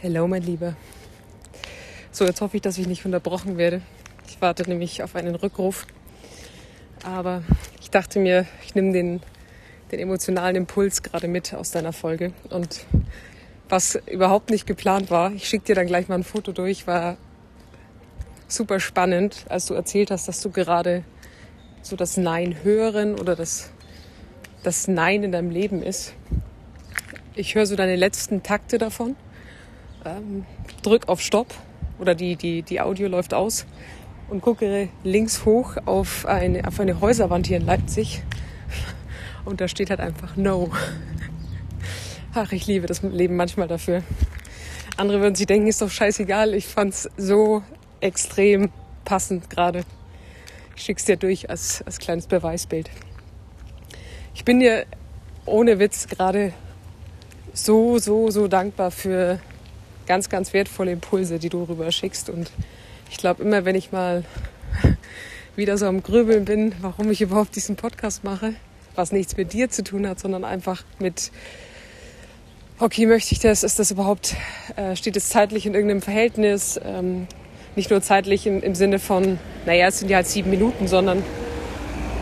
Hallo, mein Lieber. So, jetzt hoffe ich, dass ich nicht unterbrochen werde. Ich warte nämlich auf einen Rückruf. Aber ich dachte mir, ich nehme den, den emotionalen Impuls gerade mit aus deiner Folge. Und was überhaupt nicht geplant war, ich schicke dir dann gleich mal ein Foto durch, war super spannend, als du erzählt hast, dass du gerade so das Nein hören oder das, das Nein in deinem Leben ist. Ich höre so deine letzten Takte davon, ähm, drück auf Stopp oder die, die, die Audio läuft aus und gucke links hoch auf eine, auf eine Häuserwand hier in Leipzig. Und da steht halt einfach No. Ach, ich liebe das Leben manchmal dafür. Andere würden sich denken, ist doch scheißegal. Ich fand's so extrem passend gerade. Ich schick's dir durch als, als kleines Beweisbild. Ich bin dir ohne Witz gerade so, so, so dankbar für ganz, ganz wertvolle Impulse, die du rüber schickst. Und ich glaube, immer wenn ich mal wieder so am Grübeln bin, warum ich überhaupt diesen Podcast mache, was nichts mit dir zu tun hat, sondern einfach mit, okay, möchte ich das, ist das überhaupt, äh, steht es zeitlich in irgendeinem Verhältnis, ähm, nicht nur zeitlich im, Sinne von, naja, es sind ja halt sieben Minuten, sondern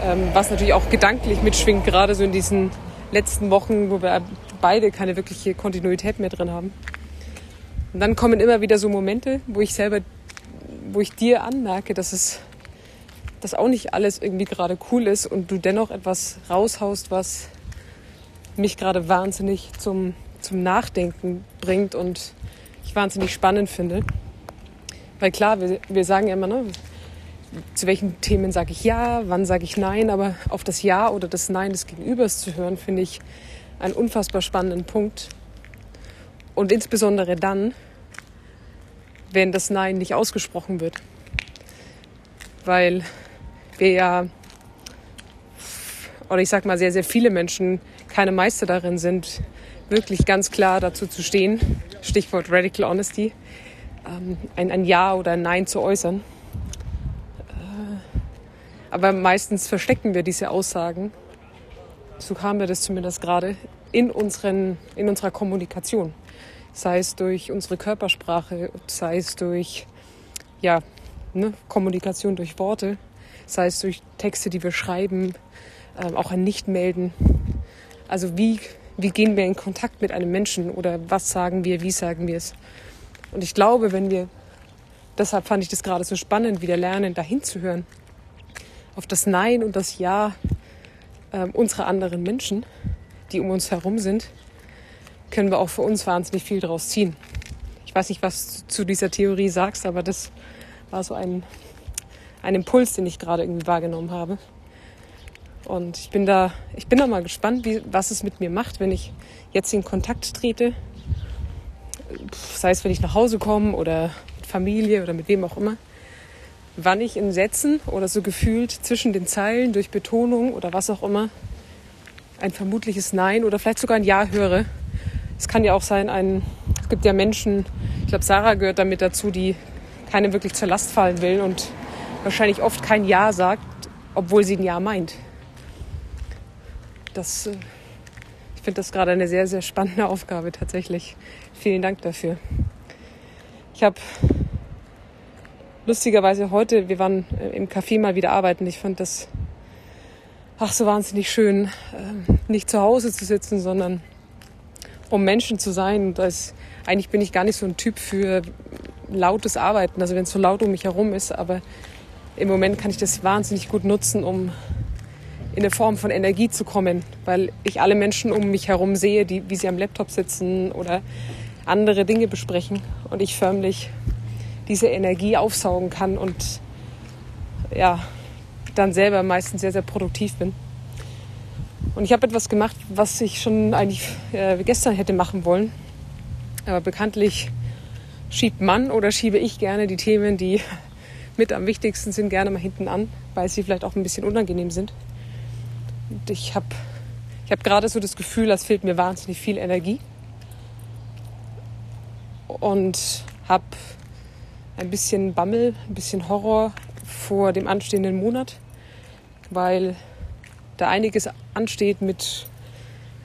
ähm, was natürlich auch gedanklich mitschwingt, gerade so in diesen letzten Wochen, wo wir beide keine wirkliche Kontinuität mehr drin haben. Und dann kommen immer wieder so Momente, wo ich selber, wo ich dir anmerke, dass es, dass auch nicht alles irgendwie gerade cool ist und du dennoch etwas raushaust, was mich gerade wahnsinnig zum, zum Nachdenken bringt und ich wahnsinnig spannend finde. Weil klar, wir, wir sagen ja immer, ne, zu welchen Themen sage ich ja, wann sage ich nein, aber auf das Ja oder das Nein des Gegenübers zu hören, finde ich einen unfassbar spannenden Punkt. Und insbesondere dann, wenn das Nein nicht ausgesprochen wird. Weil wir ja, oder ich sag mal, sehr, sehr viele Menschen keine Meister darin sind, wirklich ganz klar dazu zu stehen, Stichwort Radical Honesty, ähm, ein, ein Ja oder ein Nein zu äußern. Äh, aber meistens verstecken wir diese Aussagen, so haben wir das zumindest gerade, in, unseren, in unserer Kommunikation sei es durch unsere Körpersprache, sei es durch ja, ne, Kommunikation durch Worte, sei es durch Texte, die wir schreiben, äh, auch ein Nichtmelden. Also wie, wie gehen wir in Kontakt mit einem Menschen oder was sagen wir, wie sagen wir es? Und ich glaube, wenn wir, deshalb fand ich das gerade so spannend, wieder lernen, dahin zu hören, auf das Nein und das Ja äh, unserer anderen Menschen, die um uns herum sind, können wir auch für uns wahnsinnig viel daraus ziehen. Ich weiß nicht, was du zu dieser Theorie sagst, aber das war so ein, ein Impuls, den ich gerade irgendwie wahrgenommen habe. Und ich bin da, ich bin da mal gespannt, wie, was es mit mir macht, wenn ich jetzt in Kontakt trete. Sei es, wenn ich nach Hause komme oder mit Familie oder mit wem auch immer. Wann ich in Sätzen oder so gefühlt zwischen den Zeilen durch Betonung oder was auch immer ein vermutliches Nein oder vielleicht sogar ein Ja höre es kann ja auch sein, ein, es gibt ja Menschen, ich glaube, Sarah gehört damit dazu, die keinem wirklich zur Last fallen will und wahrscheinlich oft kein Ja sagt, obwohl sie ein Ja meint. Das, äh, ich finde das gerade eine sehr, sehr spannende Aufgabe tatsächlich. Vielen Dank dafür. Ich habe lustigerweise heute, wir waren äh, im Café mal wieder arbeiten. Ich fand das ach so wahnsinnig schön, ähm, nicht zu Hause zu sitzen, sondern um Menschen zu sein. Das, eigentlich bin ich gar nicht so ein Typ für lautes Arbeiten, also wenn es so laut um mich herum ist, aber im Moment kann ich das wahnsinnig gut nutzen, um in eine Form von Energie zu kommen, weil ich alle Menschen um mich herum sehe, die, wie sie am Laptop sitzen oder andere Dinge besprechen und ich förmlich diese Energie aufsaugen kann und ja, dann selber meistens sehr, sehr produktiv bin. Und ich habe etwas gemacht, was ich schon eigentlich äh, gestern hätte machen wollen. Aber bekanntlich schiebt man oder schiebe ich gerne die Themen, die mit am wichtigsten sind, gerne mal hinten an, weil sie vielleicht auch ein bisschen unangenehm sind. Und ich habe ich hab gerade so das Gefühl, als fehlt mir wahnsinnig viel Energie. Und habe ein bisschen Bammel, ein bisschen Horror vor dem anstehenden Monat, weil da einiges ansteht mit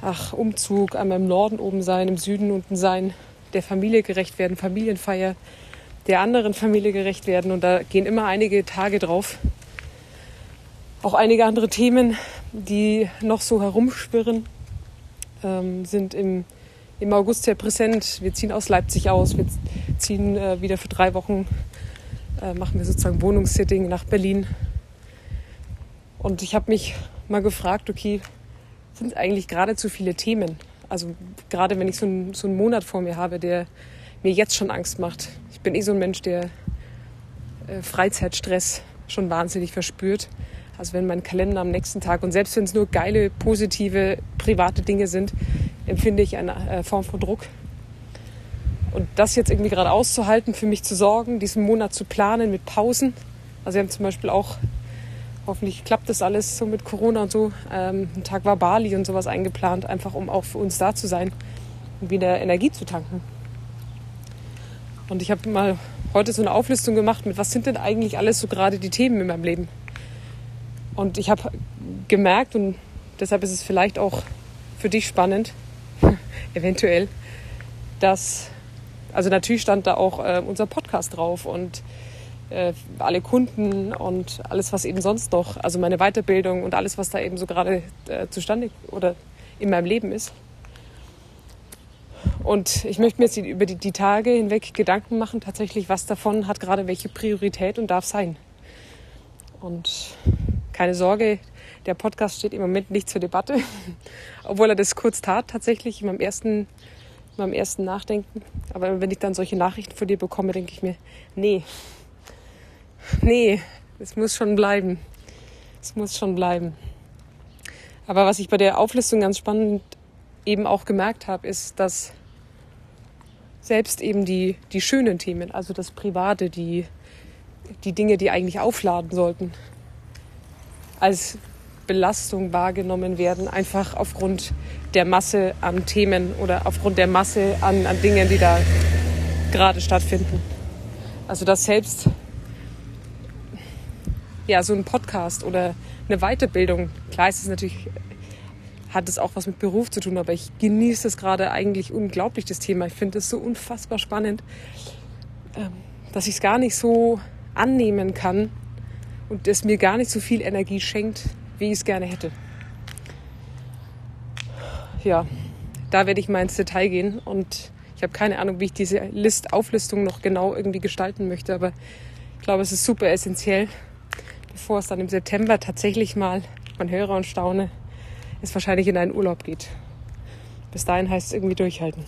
ach, Umzug, einmal im Norden oben sein, im Süden unten sein, der Familie gerecht werden, Familienfeier der anderen Familie gerecht werden. Und da gehen immer einige Tage drauf. Auch einige andere Themen, die noch so herumschwirren, ähm, sind im, im August sehr präsent. Wir ziehen aus Leipzig aus, wir ziehen äh, wieder für drei Wochen, äh, machen wir sozusagen Wohnungssitting nach Berlin. Und ich habe mich mal gefragt, okay, sind eigentlich gerade zu viele Themen? Also gerade wenn ich so, ein, so einen Monat vor mir habe, der mir jetzt schon Angst macht. Ich bin eh so ein Mensch, der äh, Freizeitstress schon wahnsinnig verspürt. Also wenn mein Kalender am nächsten Tag und selbst wenn es nur geile, positive, private Dinge sind, empfinde ich eine äh, Form von Druck. Und das jetzt irgendwie gerade auszuhalten, für mich zu sorgen, diesen Monat zu planen mit Pausen. Also wir haben zum Beispiel auch, hoffentlich klappt das alles so mit Corona und so, ähm, ein Tag war Bali und sowas eingeplant, einfach um auch für uns da zu sein und wieder Energie zu tanken. Und ich habe mal heute so eine Auflistung gemacht mit, was sind denn eigentlich alles so gerade die Themen in meinem Leben. Und ich habe gemerkt, und deshalb ist es vielleicht auch für dich spannend, eventuell, dass, also natürlich stand da auch äh, unser Podcast drauf und äh, alle Kunden und alles, was eben sonst noch, also meine Weiterbildung und alles, was da eben so gerade äh, zustande oder in meinem Leben ist. Und ich möchte mir jetzt über die, die Tage hinweg Gedanken machen, tatsächlich, was davon hat gerade welche Priorität und darf sein. Und keine Sorge, der Podcast steht im Moment nicht zur Debatte, obwohl er das kurz tat, tatsächlich in meinem ersten, in meinem ersten Nachdenken. Aber wenn ich dann solche Nachrichten von dir bekomme, denke ich mir, nee, nee, es muss schon bleiben. Es muss schon bleiben. Aber was ich bei der Auflistung ganz spannend eben auch gemerkt habe, ist, dass selbst eben die, die schönen Themen, also das Private, die, die Dinge, die eigentlich aufladen sollten, als Belastung wahrgenommen werden, einfach aufgrund der Masse an Themen oder aufgrund der Masse an, an Dingen, die da gerade stattfinden. Also dass selbst ja, so ein Podcast oder eine Weiterbildung, klar ist es natürlich hat es auch was mit Beruf zu tun, aber ich genieße es gerade eigentlich unglaublich, das Thema. Ich finde es so unfassbar spannend, ähm, dass ich es gar nicht so annehmen kann und es mir gar nicht so viel Energie schenkt, wie ich es gerne hätte. Ja, da werde ich mal ins Detail gehen und ich habe keine Ahnung, wie ich diese List Auflistung noch genau irgendwie gestalten möchte, aber ich glaube, es ist super essentiell, bevor es dann im September tatsächlich mal, man höre und staune, es wahrscheinlich in einen Urlaub geht. Bis dahin heißt es irgendwie durchhalten.